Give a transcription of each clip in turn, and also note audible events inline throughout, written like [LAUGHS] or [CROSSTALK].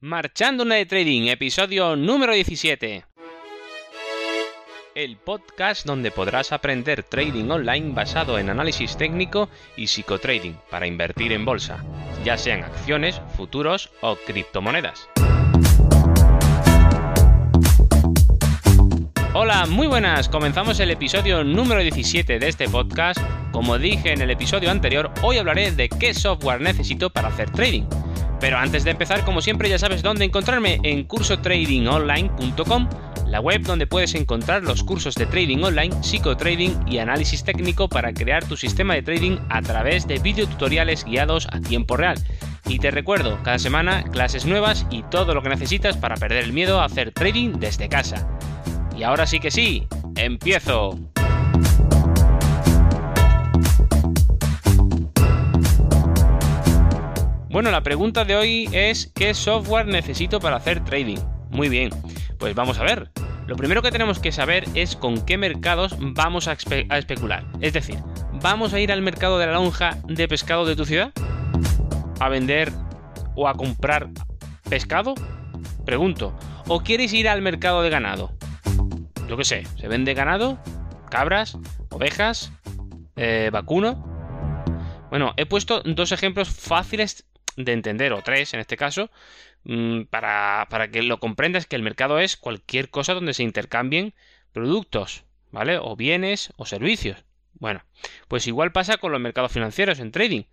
Marchando de Trading, episodio número 17. El podcast donde podrás aprender trading online basado en análisis técnico y psicotrading para invertir en bolsa, ya sean acciones, futuros o criptomonedas. Hola, muy buenas. Comenzamos el episodio número 17 de este podcast. Como dije en el episodio anterior, hoy hablaré de qué software necesito para hacer trading. Pero antes de empezar, como siempre, ya sabes dónde encontrarme en cursotradingonline.com, la web donde puedes encontrar los cursos de trading online, psicotrading y análisis técnico para crear tu sistema de trading a través de videotutoriales guiados a tiempo real. Y te recuerdo, cada semana clases nuevas y todo lo que necesitas para perder el miedo a hacer trading desde casa. Y ahora sí que sí, empiezo. Bueno, la pregunta de hoy es ¿qué software necesito para hacer trading? Muy bien, pues vamos a ver. Lo primero que tenemos que saber es con qué mercados vamos a, especular. Es decir, ¿vamos a ir al mercado de la lonja de pescado de tu ciudad? ¿A vender o a comprar pescado? Pregunto. ¿O quieres ir al mercado de ganado? yo qué sé, se vende ganado, cabras, ovejas, eh, vacuno. Bueno, he puesto dos ejemplos fáciles de entender, o tres en este caso, mm, para, para que lo comprendas que el mercado es cualquier cosa donde se intercambien productos, ¿vale? O bienes o servicios. Bueno, pues igual pasa con los mercados financieros en trading.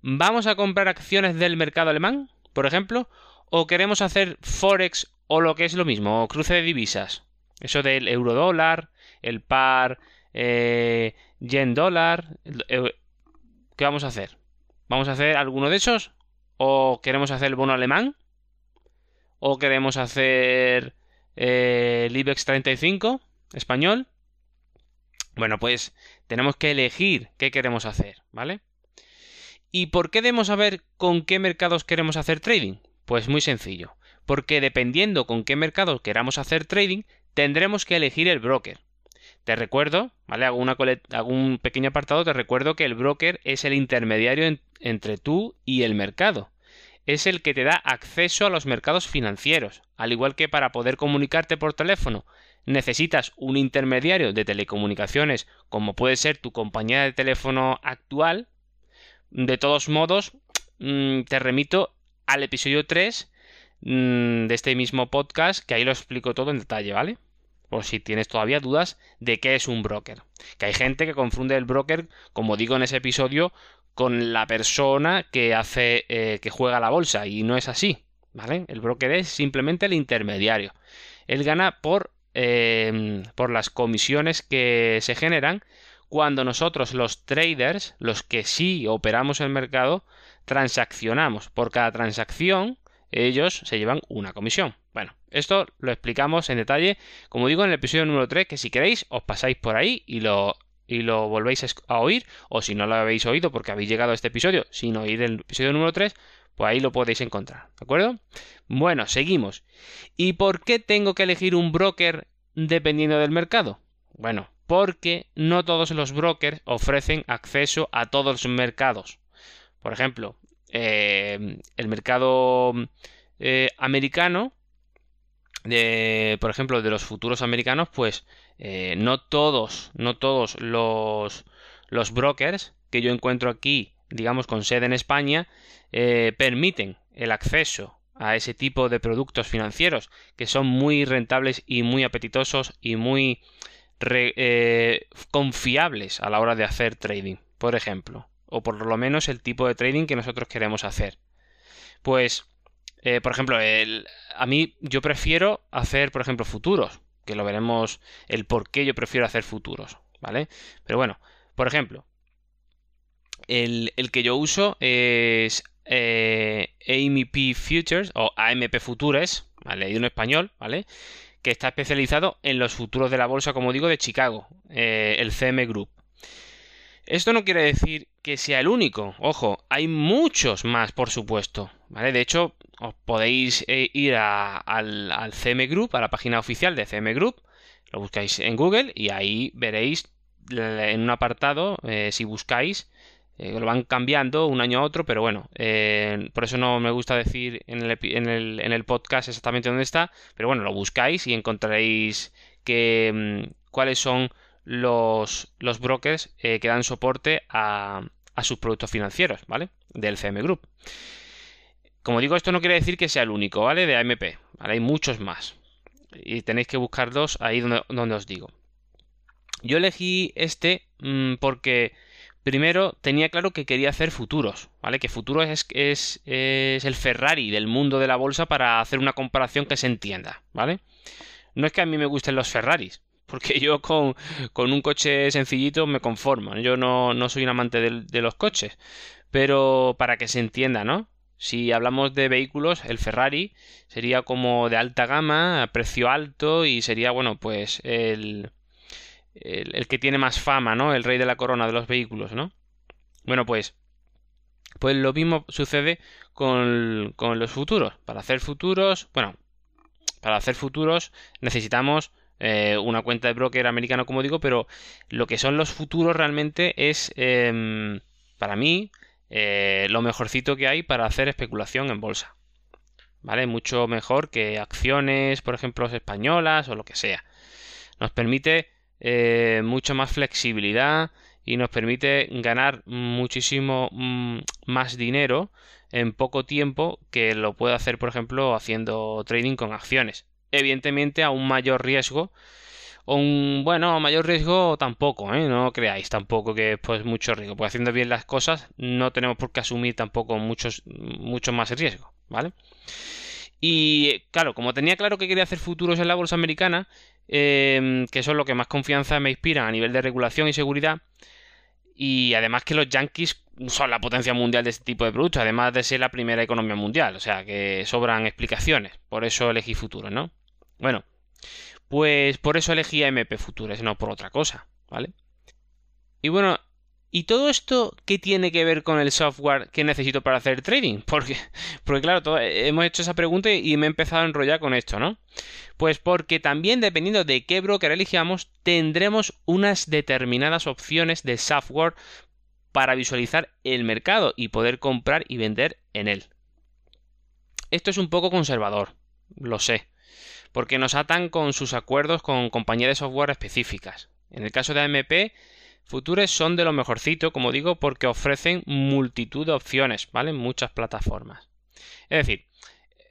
¿Vamos a comprar acciones del mercado alemán, por ejemplo? ¿O queremos hacer forex o lo que es lo mismo, o cruce de divisas? Eso del euro dólar, el par eh, yen dólar. ¿Qué vamos a hacer? ¿Vamos a hacer alguno de esos? ¿O queremos hacer el bono alemán? ¿O queremos hacer eh, el IBEX 35 español? Bueno, pues tenemos que elegir qué queremos hacer, ¿vale? ¿Y por qué debemos saber con qué mercados queremos hacer trading? Pues muy sencillo, porque dependiendo con qué mercados queramos hacer trading, tendremos que elegir el broker. Te recuerdo, ¿vale? Hago, un pequeño apartado, te recuerdo que el broker es el intermediario entre tú y el mercado. Es el que te da acceso a los mercados financieros, al igual que para poder comunicarte por teléfono necesitas un intermediario de telecomunicaciones como puede ser tu compañía de teléfono actual. De todos modos, mm, te remito al episodio 3 mm, de este mismo podcast, que ahí lo explico todo en detalle, ¿vale? Por si tienes todavía dudas de qué es un broker. Que hay gente que confunde el broker, como digo en ese episodio, con la persona que hace eh, que juega la bolsa y no es así, ¿vale? El broker es simplemente el intermediario. Él gana por em, por las comisiones que se generan cuando nosotros los traders, los que sí operamos el mercado, transaccionamos. Por cada transacción ellos se llevan una comisión. Bueno, esto lo explicamos en detalle, como digo, en el episodio número 3, que si queréis os pasáis por ahí y lo, y lo volvéis a oír, o si no lo habéis oído porque habéis llegado a este episodio sin oír el episodio número 3, pues ahí lo podéis encontrar, ¿de acuerdo? Bueno, seguimos. ¿Y por qué tengo que elegir un broker dependiendo del mercado? Bueno, porque no todos los brokers ofrecen acceso a todos los mercados. Por ejemplo, eh, el mercado eh, americano, de, por ejemplo, de los futuros americanos, pues eh, no todos, no todos los, los brokers que yo encuentro aquí, digamos, con sede en España, permiten el acceso a ese tipo de productos financieros que son muy rentables y muy apetitosos y muy confiables a la hora de hacer trading, por ejemplo o por lo menos el tipo de trading que nosotros queremos hacer. Pues, eh, por ejemplo, a mí yo prefiero hacer, por ejemplo, futuros, que lo veremos el por qué yo prefiero hacer futuros, ¿vale? Pero bueno, por ejemplo, el, que yo uso es eh, AMP Futures o AMP Futures, ¿vale? Y en español, ¿vale? Que está especializado en los futuros de la bolsa, como digo, de Chicago, eh, el CM Group. Esto no quiere decir que sea el único. Ojo, hay muchos más, por supuesto. ¿Vale? De hecho, os podéis eh, ir al, CM Group, a la página oficial de CM Group. Lo buscáis en Google y ahí veréis en un apartado, eh, si buscáis lo van cambiando un año a otro, pero bueno, por eso no me gusta decir en el, podcast exactamente dónde está, pero bueno, lo buscáis y encontraréis que, mm, cuáles son los, los brokers que dan soporte a, a sus productos financieros, ¿vale? Del CM Group. Como digo, esto no quiere decir que sea el único, ¿vale? De AMP, Hay muchos más. Y tenéis que buscarlos ahí donde, donde os digo. Yo elegí este mm, porque primero tenía claro que quería hacer futuros, ¿vale? Que futuros es, es, es, el Ferrari del mundo de la bolsa para hacer una comparación que se entienda, ¿vale? No es que a mí me gusten los Ferraris, porque [LAUGHS] yo con, un coche sencillito me conformo. Yo no, soy un amante de, los coches. Pero para que se entienda, ¿no? Si hablamos de vehículos, el Ferrari sería como de alta gama, a precio alto y sería, bueno, pues el, el, que tiene más fama, ¿no? El rey de la corona de los vehículos, ¿no? Bueno, pues, pues lo mismo sucede con, con los futuros. Para hacer futuros, bueno, para hacer futuros necesitamos eh, una cuenta de broker americano, como digo, pero lo que son los futuros realmente es, em, para mí, eh, lo mejorcito que hay para hacer especulación en bolsa. ¿Vale? Mucho mejor que acciones, por ejemplo, españolas o lo que sea. Nos permite eh, mucho más flexibilidad y nos permite ganar muchísimo mm, más dinero en poco tiempo que lo puede hacer, por ejemplo, haciendo trading con acciones evidentemente a un mayor riesgo. Un, bueno, mayor riesgo tampoco, ¿eh? no creáis tampoco que pues mucho riesgo, pues haciendo bien las cosas no tenemos por qué asumir tampoco muchos, mucho más riesgo, ¿vale? Y claro, como tenía claro que quería hacer futuros en la bolsa americana, em, que es lo que más confianza me inspira a nivel de regulación y seguridad, y además que los yankees son la potencia mundial de este tipo de productos, además de ser la primera economía mundial, o sea que sobran explicaciones, por eso elegí futuros, ¿no? Bueno, pues por eso elegí MP Futures, no por otra cosa, ¿vale? Y bueno, ¿y todo esto qué tiene que ver con el software que necesito para hacer trading? Porque, porque claro, hemos hecho esa pregunta y me he empezado a enrollar con esto, ¿no? Pues porque también dependiendo de qué broker elijamos, tendremos unas determinadas opciones de software para visualizar el mercado y poder comprar y vender en él. Esto es un poco conservador, lo sé porque nos atan con sus acuerdos con compañías de software específicas. En el caso de AMP, Futures son de lo mejorcito, como digo, porque ofrecen multitud de opciones, ¿vale? Muchas plataformas. Es decir,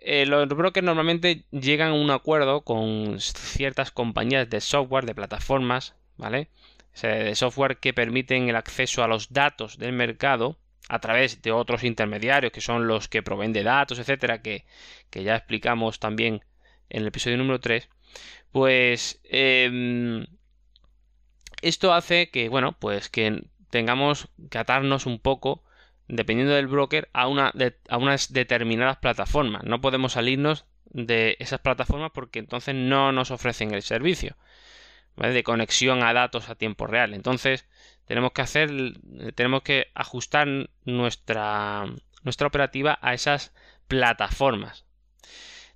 eh, los brokers normalmente llegan a un acuerdo con ciertas compañías de software, de plataformas, ¿vale? de software que permiten el acceso a los datos del mercado a través de otros intermediarios que son los que proveen de datos, etcétera, que, que ya explicamos también en el episodio número 3, pues em, esto hace que, bueno, pues que tengamos que atarnos un poco, dependiendo del broker, a, una a unas determinadas plataformas. No podemos salirnos de esas plataformas porque entonces no nos ofrecen el servicio de conexión a datos a tiempo real. Entonces tenemos que hacer, tenemos que ajustar nuestra, nuestra operativa a esas plataformas.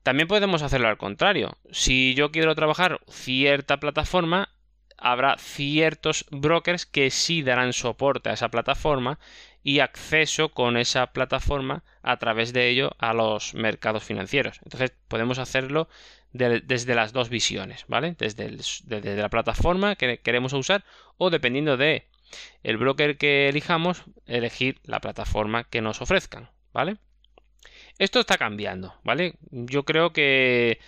También podemos hacerlo al contrario. Si yo quiero trabajar cierta plataforma, habrá ciertos brokers que sí darán soporte a esa plataforma y acceso con esa plataforma a través de ello a los mercados financieros. Entonces podemos hacerlo desde las dos visiones, ¿vale? Desde, desde, la plataforma que queremos usar o dependiendo de el broker que elijamos, elegir la plataforma que nos ofrezcan, ¿vale? Esto está cambiando, ¿vale? Yo creo que,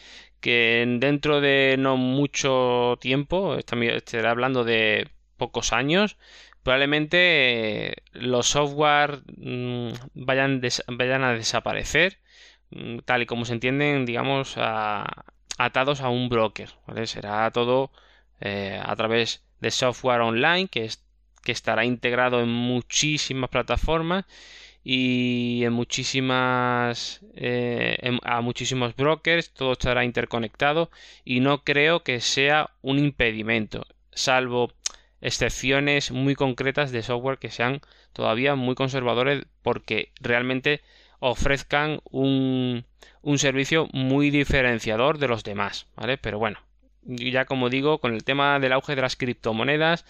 dentro de no mucho tiempo, estaré hablando de pocos años, probablemente los software mm, vayan, vayan a desaparecer, mm, tal y como se entienden, digamos, atados a un broker. Será todo eh, a través de software online que, que estará integrado en muchísimas plataformas y en muchísimas eh, a muchísimos brokers todo estará interconectado y no creo que sea un impedimento salvo excepciones muy concretas de software que sean todavía muy conservadores porque realmente ofrezcan un, un servicio muy diferenciador de los demás ¿vale? pero bueno ya como digo, con el tema del auge de las criptomonedas,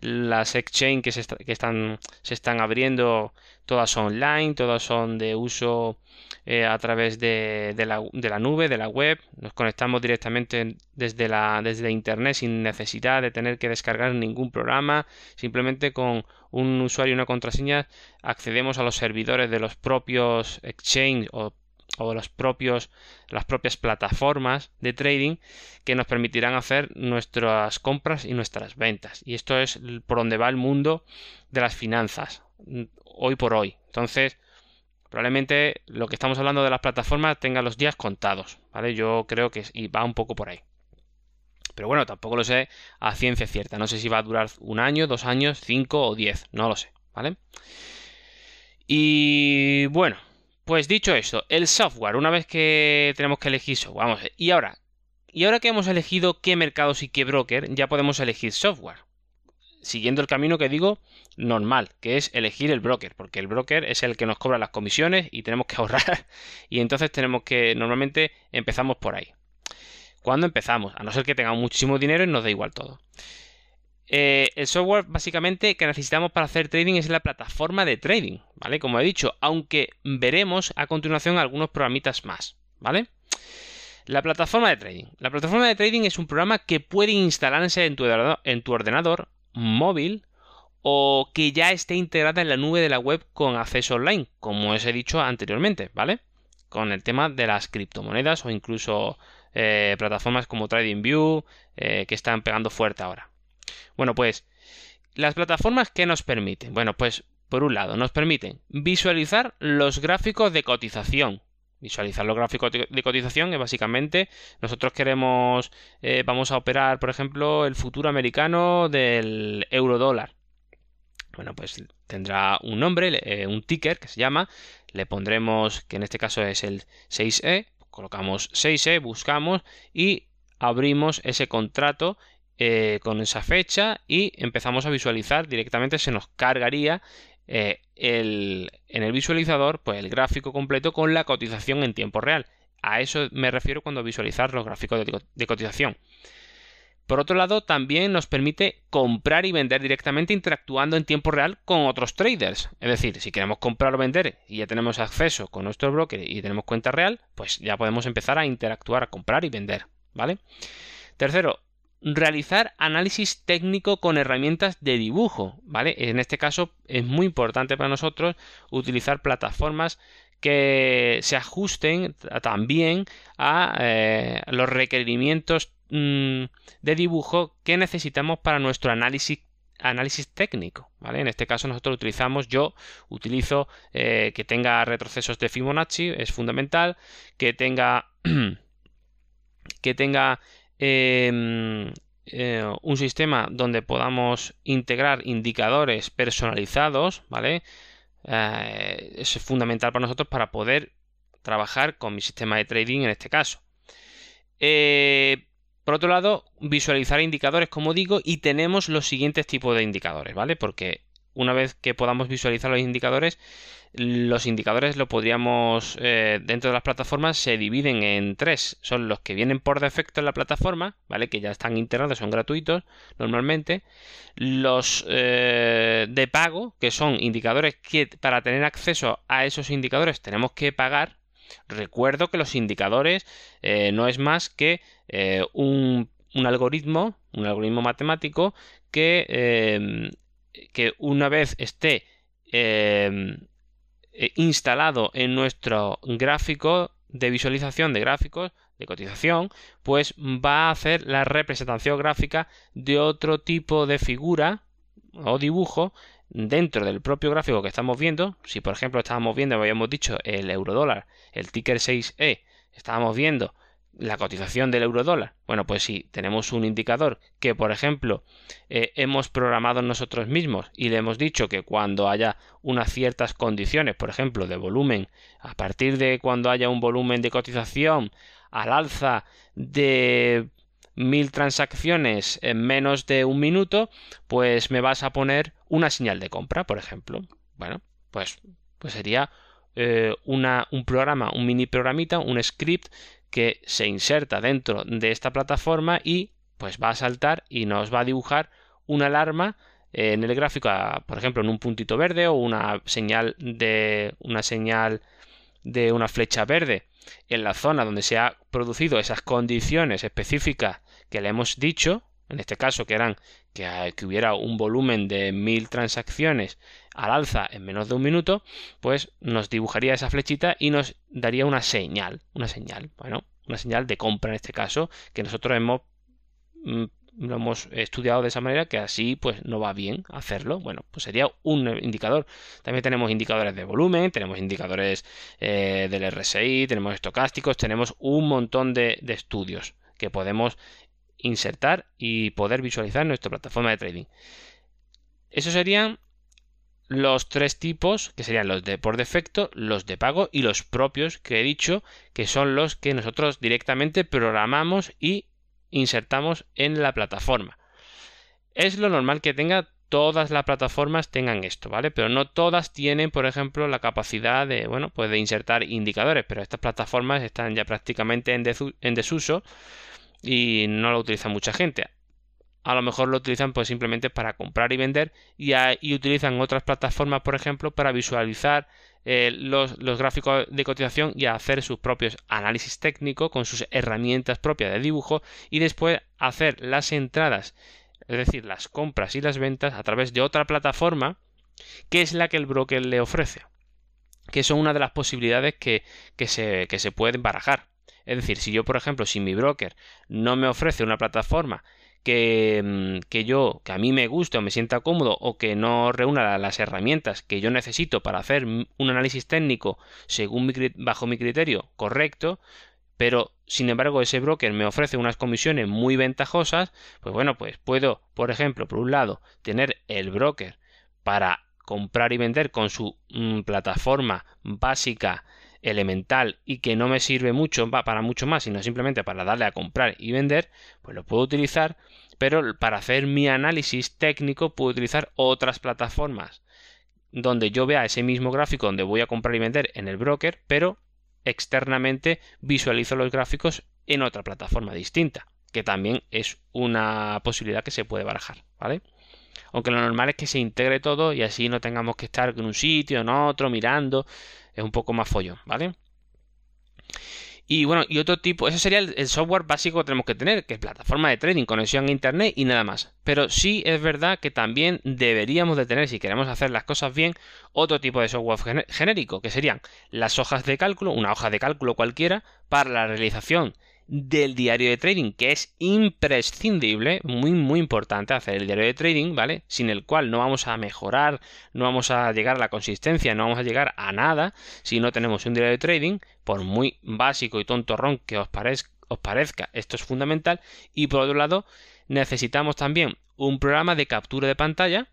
las exchange que, se, que están, se están abriendo, todas online, todas son de uso eh, a través de, la, de, la, nube, de la web. Nos conectamos directamente desde la, desde internet sin necesidad de tener que descargar ningún programa. Simplemente con un usuario y una contraseña accedemos a los servidores de los propios exchange o o los propios, las propias plataformas de trading que nos permitirán hacer nuestras compras y nuestras ventas. Y esto es por donde va el mundo de las finanzas hoy por hoy. Entonces, probablemente lo que estamos hablando de las plataformas tenga los días contados, ¿vale? Yo creo que va un poco por ahí. Pero bueno, tampoco lo sé a ciencia cierta. No sé si va a durar un año, dos años, cinco o diez. No lo sé, ¿vale? Y bueno, pues dicho esto, el software, una vez que tenemos que elegir software, vamos, y ahora, y ahora que hemos elegido qué mercados y qué broker, ya podemos elegir software. Siguiendo el camino que digo normal, que es elegir el broker, porque el broker es el que nos cobra las comisiones y tenemos que [LAUGHS] ahorrar, y entonces tenemos que, normalmente empezamos por ahí. ¿Cuándo empezamos? A no ser que tengamos muchísimo dinero y nos da igual todo. Eh, el software básicamente que necesitamos para hacer trading es la plataforma de trading, ¿vale? Como he dicho, aunque veremos a continuación algunos programitas más, ¿vale? La plataforma de trading. La plataforma de trading es un programa que puede instalarse en tu, en tu ordenador móvil o que ya esté integrada en la nube de la web con acceso online, como os he dicho anteriormente, ¿vale? Con el tema de las criptomonedas o incluso eh, plataformas como TradingView eh, que están pegando fuerte ahora. Bueno, pues las plataformas que nos permiten. Bueno, pues por un lado nos permiten visualizar los gráficos de cotización. Visualizar los gráficos de cotización es básicamente nosotros queremos, eh, vamos a operar, por ejemplo, el futuro americano del euro dólar. Bueno, pues tendrá un nombre, eh, un ticker que se llama, le pondremos, que en este caso es el 6E, colocamos 6E, buscamos y abrimos ese contrato eh, con esa fecha y empezamos a visualizar directamente se nos cargaría eh, el, en el visualizador pues el gráfico completo con la cotización en tiempo real a eso me refiero cuando visualizar los gráficos de, cotización por otro lado, también nos permite comprar y vender directamente interactuando en tiempo real con otros traders. Es decir, si queremos comprar o vender y ya tenemos acceso con nuestro broker y tenemos cuenta real, pues ya podemos empezar a interactuar, a comprar y vender. ¿Vale? Tercero, realizar análisis técnico con herramientas de dibujo, ¿vale? En este caso es muy importante para nosotros utilizar plataformas que se ajusten también a eh, los requerimientos mm, de dibujo que necesitamos para nuestro análisis análisis técnico, ¿vale? En este caso nosotros utilizamos, yo utilizo eh, que tenga retrocesos de Fibonacci, es fundamental, que tenga [CLEARS THROAT] que tenga Em, eh, un sistema donde podamos integrar indicadores personalizados, ¿vale? Eh, es fundamental para nosotros para poder trabajar con mi sistema de trading en este caso. Eh, por otro lado, visualizar indicadores, como digo, y tenemos los siguientes tipos de indicadores, ¿vale? Porque una vez que podamos visualizar los indicadores, los indicadores lo podríamos, eh, dentro de las plataformas, se dividen en tres. Son los que vienen por defecto en la plataforma, ¿vale? Que ya están integrados, son gratuitos normalmente. Los eh, de pago, que son indicadores que para tener acceso a esos indicadores tenemos que pagar. Recuerdo que los indicadores eh, no es más que un, un algoritmo, un algoritmo matemático que que una vez esté em, eh, instalado en nuestro gráfico de visualización de gráficos de cotización, pues va a hacer la representación gráfica de otro tipo de figura o dibujo dentro del propio gráfico que estamos viendo. Si por ejemplo estábamos viendo, habíamos dicho el euro dólar, el ticker 6E, estábamos viendo la cotización del euro dólar. Bueno, pues si tenemos un indicador que, por ejemplo, eh, hemos programado nosotros mismos y le hemos dicho que cuando haya unas ciertas condiciones, por ejemplo, de volumen, a partir de cuando haya un volumen de cotización al alza de mil transacciones en menos de un minuto, pues me vas a poner una señal de compra, por ejemplo. Bueno, pues, pues sería eh, una, un programa, un mini programita, un script que se inserta dentro de esta plataforma y pues va a saltar y nos va a dibujar una alarma en el gráfico, por ejemplo, en un puntito verde o una señal de una señal de una flecha verde. En la zona donde se ha producido esas condiciones específicas que le hemos dicho, en este caso que eran que, que hubiera un volumen de mil transacciones al alza en menos de un minuto, pues nos dibujaría esa flechita y nos daría una señal, una señal, bueno, una señal de compra en este caso, que nosotros hemos mm, lo hemos estudiado de esa manera que así pues no va bien hacerlo. Bueno, pues sería un indicador. También tenemos indicadores de volumen, tenemos indicadores eh, del RSI, tenemos estocásticos, tenemos un montón de, estudios que podemos insertar y poder visualizar nuestra plataforma de trading. Esos serían los tres tipos, que serían los de por defecto, los de pago y los propios que he dicho, que son los que nosotros directamente programamos y insertamos en la plataforma. Es lo normal que tenga todas las plataformas tengan esto, ¿vale? Pero no todas tienen, por ejemplo, la capacidad de, bueno, pues de insertar indicadores, pero estas plataformas están ya prácticamente en, desuso y no lo utiliza mucha gente. A lo mejor lo utilizan pues simplemente para comprar y vender y, utilizan otras plataformas, por ejemplo, para visualizar eh, los, gráficos de cotización y hacer sus propios análisis técnicos con sus herramientas propias de dibujo y después hacer las entradas, es decir, las compras y las ventas a través de otra plataforma que es la que el broker le ofrece, que son una de las posibilidades que, que, se, que se pueden barajar. Es decir, si yo, por ejemplo, si mi broker no me ofrece una plataforma Mm, que, yo, que a mí me guste o me sienta cómodo o que no reúna las herramientas que yo necesito para hacer un análisis técnico según bajo mi criterio correcto, pero sin embargo ese broker me ofrece unas comisiones muy ventajosas, pues bueno, pues puedo, por ejemplo, por un lado, tener el broker para comprar y vender con su mm, plataforma básica elemental y que no me sirve mucho para mucho más, sino simplemente para darle a comprar y vender, pues lo puedo utilizar, pero para hacer mi análisis técnico puedo utilizar otras plataformas donde yo vea ese mismo gráfico donde voy a comprar y vender en el broker, pero externamente visualizo los gráficos en otra plataforma distinta, que también es una posibilidad que se puede barajar, ¿vale? Aunque lo normal es que se integre todo y así no tengamos que estar en un sitio, en otro, mirando es un poco más follón, ¿vale? Y bueno, y otro tipo, ese sería el, software básico que tenemos que tener, que es plataforma de trading, conexión a internet y nada más. Pero sí es verdad que también deberíamos de tener, si queremos hacer las cosas bien, otro tipo de software genérico, que serían las hojas de cálculo, una hoja de cálculo cualquiera, para la realización del diario de trading, que es imprescindible, muy muy importante hacer el diario de trading, ¿vale? Sin el cual no vamos a mejorar, no vamos a llegar a la consistencia, no vamos a llegar a nada si no tenemos un diario de trading, por muy básico y tontorrón que os, os parezca, esto es fundamental. Y por otro lado, necesitamos también un programa de captura de pantalla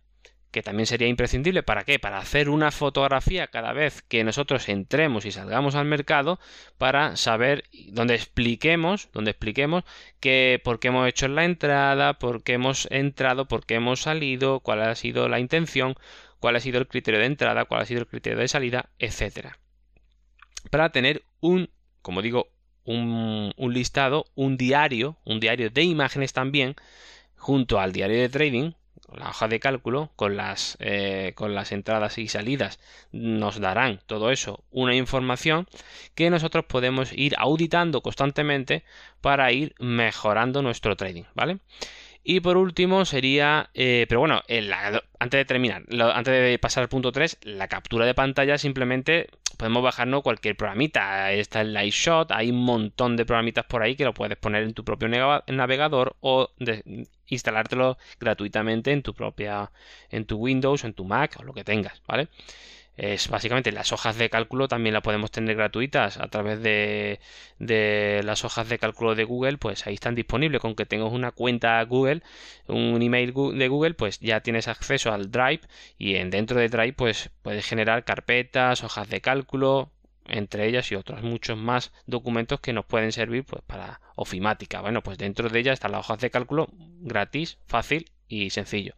que también sería imprescindible. ¿Para qué? Para hacer una fotografía cada vez que nosotros entremos y salgamos al mercado para saber, donde expliquemos, donde expliquemos que por qué hemos hecho la entrada, por qué hemos entrado, por qué hemos salido, cuál ha sido la intención, cuál ha sido el criterio de entrada, cuál ha sido el criterio de salida, etcétera. Para tener un, como digo, un, un listado, un diario, un diario de imágenes también, junto al diario de trading, la hoja de cálculo con las, eh, con las entradas y salidas nos darán todo eso una información que nosotros podemos ir auditando constantemente para ir mejorando nuestro trading, ¿vale? Y por último sería, eh, pero bueno, antes de terminar, antes de pasar al punto 3, la captura de pantalla simplemente podemos bajarnos cualquier programita. Está el Lightshot, hay un montón de programitas por ahí que lo puedes poner en tu propio navegador o instalártelo gratuitamente en tu propia, en tu Windows, en tu Mac o lo que tengas, ¿vale? es básicamente las hojas de cálculo también las podemos tener gratuitas a través de, de, las hojas de cálculo de Google pues ahí están disponibles con que tengas una cuenta Google un email de Google pues ya tienes acceso al Drive y en dentro de Drive pues puedes generar carpetas hojas de cálculo entre ellas y otros muchos más documentos que nos pueden servir pues para ofimática bueno pues dentro de ellas están las hojas de cálculo gratis fácil y sencillo.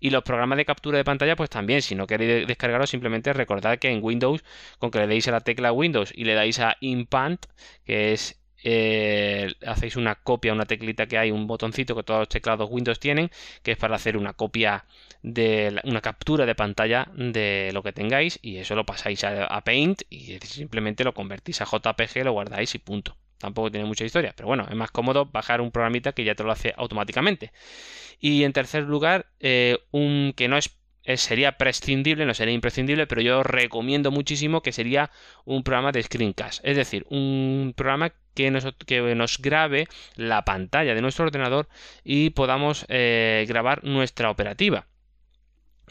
Y los programas de captura de pantalla, pues también, si no queréis descargarlo, simplemente recordad que en Windows, con que le deis a la tecla Windows y le dais a Impant, que es eh, hacéis una copia, una teclita que hay, un botoncito que todos los teclados Windows tienen, que es para hacer una copia de una captura de pantalla de lo que tengáis y eso lo pasáis a, Paint y simplemente lo convertís a JPG, lo guardáis y punto. Tampoco tiene mucha historia, pero bueno, es más cómodo bajar un programita que ya te lo hace automáticamente. Y en tercer lugar, eh, un que no es sería prescindible, no sería imprescindible, pero yo recomiendo muchísimo que sería un programa de screencast, es decir, un programa que nos, que nos grabe la pantalla de nuestro ordenador y podamos eh, grabar nuestra operativa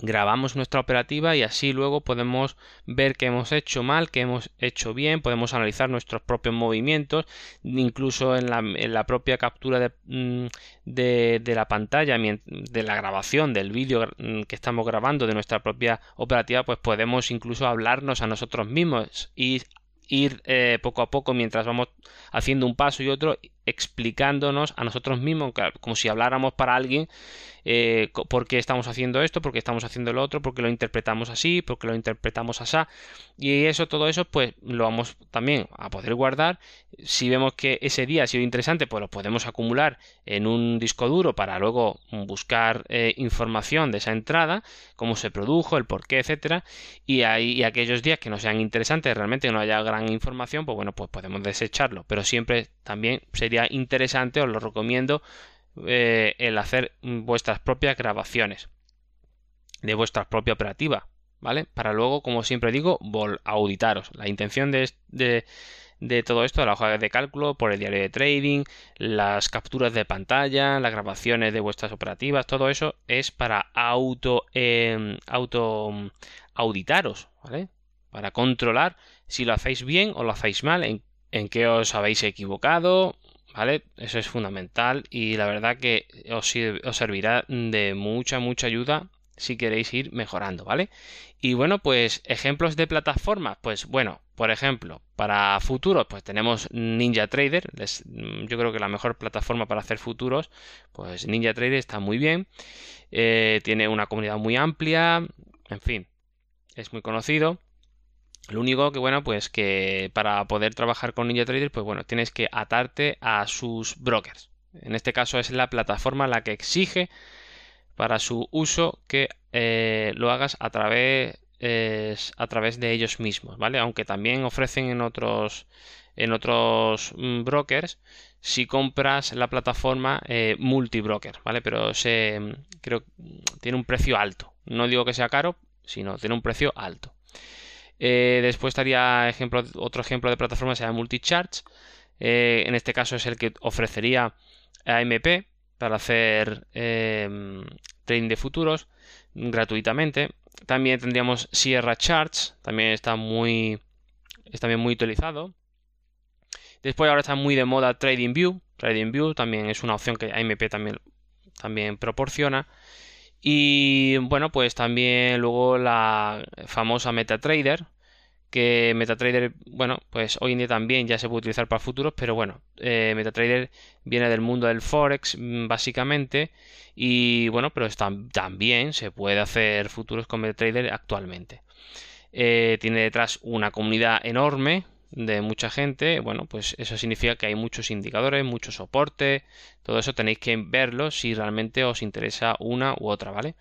grabamos nuestra operativa y así luego podemos ver qué hemos hecho mal, qué hemos hecho bien, podemos analizar nuestros propios movimientos, incluso en la, propia captura de, mm, la pantalla, de la grabación del vídeo mm, que estamos grabando de nuestra propia operativa, pues podemos incluso hablarnos a nosotros mismos y ir eh, poco a poco mientras vamos haciendo un paso y otro explicándonos a nosotros mismos como si habláramos para alguien eh, por qué estamos haciendo esto, por qué estamos haciendo lo otro, por qué lo interpretamos así, por qué lo interpretamos así. Y eso, todo eso, pues lo vamos también a poder guardar. Si vemos que ese día ha sido interesante, pues lo podemos acumular en un disco duro para luego buscar eh, información de esa entrada, cómo se produjo, el por qué, etcétera. Y, ahí, aquellos días que no sean interesantes, realmente no haya gran información, pues bueno, pues podemos desecharlo. Pero siempre también sería interesante, os lo recomiendo, eh, el hacer vuestras propias grabaciones de vuestra propia operativa, ¿vale? Para luego, como siempre digo, auditaros. La intención de, de, todo esto, de la hoja de cálculo, por el diario de trading, las capturas de pantalla, las grabaciones de vuestras operativas, todo eso es para auto, em, auto auditaros, ¿vale? Para controlar si lo hacéis bien o lo hacéis mal, en, en qué os habéis equivocado, ¿vale? Eso es fundamental y la verdad que os, os, servirá de mucha, mucha ayuda si queréis ir mejorando, ¿vale? Y bueno, pues ejemplos de plataformas, pues bueno, por ejemplo, para futuros, pues tenemos Ninja Trader, yo creo que la mejor plataforma para hacer futuros, pues Ninja Trader está muy bien, eh, tiene una comunidad muy amplia, en fin, es muy conocido. Lo único que, bueno, pues que para poder trabajar con NinjaTrader, pues bueno, tienes que atarte a sus brokers. En este caso es la plataforma la que exige para su uso que eh, lo hagas a través, a través de ellos mismos, ¿vale? Aunque también ofrecen en otros, en otros mm, brokers si compras la plataforma eh, multibroker, ¿vale? Pero se, creo tiene un precio alto. No digo que sea caro, sino tiene un precio alto. Eh, después estaría otro ejemplo de plataforma se llama Multicharge. Eh, en este caso es el que ofrecería AMP para hacer em, trading de futuros gratuitamente. También tendríamos Sierra Charts, también está muy, está bien muy utilizado. Después ahora está muy de moda TradingView. TradingView también es una opción que AMP también, también proporciona. Y bueno, pues también luego la famosa MetaTrader, que MetaTrader, bueno, pues hoy en día también ya se puede utilizar para futuros, pero bueno, eh, MetaTrader viene del mundo del Forex mm, básicamente y bueno, pero también se puede hacer futuros con MetaTrader actualmente. Eh, tiene detrás una comunidad enorme de mucha gente, bueno, pues eso significa que hay muchos indicadores, mucho soporte, todo eso tenéis que verlo si realmente os interesa una u otra, ¿vale?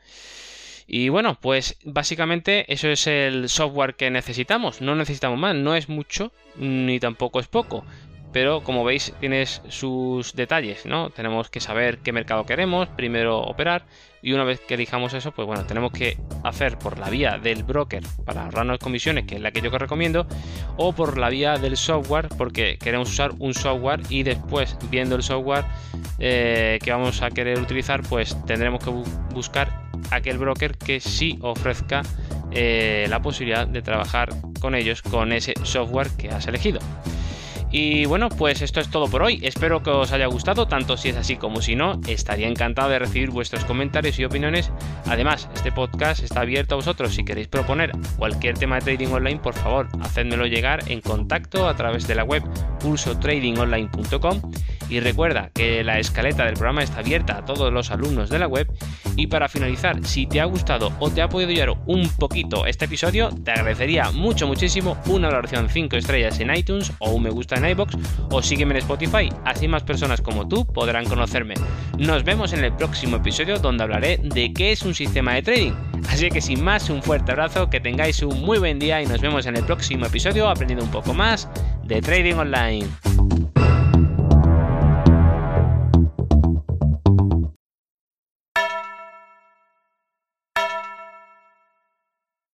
Y bueno, pues básicamente eso es el software que necesitamos, no necesitamos más, no es mucho ni tampoco es poco pero como veis tienes sus detalles, ¿no? Tenemos que saber qué mercado queremos, primero operar y una vez que elijamos eso, pues bueno, tenemos que hacer por la vía del broker para ahorrarnos comisiones, que es la que yo que recomiendo, o por la vía del software, porque queremos usar un software y después viendo el software eh, que vamos a querer utilizar, pues tendremos que buscar aquel broker que sí ofrezca eh, la posibilidad de trabajar con ellos con ese software que has elegido. Y bueno, pues esto es todo por hoy. Espero que os haya gustado, tanto si es así como si no. Estaría encantado de recibir vuestros comentarios y opiniones. Además, este podcast está abierto a vosotros. Si queréis proponer cualquier tema de trading online, por favor, hacedmelo llegar en contacto a través de la web pulsotradingonline.com. Y recuerda que la escaleta del programa está abierta a todos los alumnos de la web Y para finalizar, si te ha gustado o te ha podido ayudar un poquito este episodio, te agradecería mucho, muchísimo una valoración 5 estrellas en iTunes o un me gusta en iBox o sígueme en Spotify, así más personas como tú podrán conocerme. Nos vemos en el próximo episodio donde hablaré de qué es un sistema de trading. Así que sin más, un fuerte abrazo, que tengáis un muy buen día y nos vemos en el próximo episodio aprendiendo un poco más de trading online.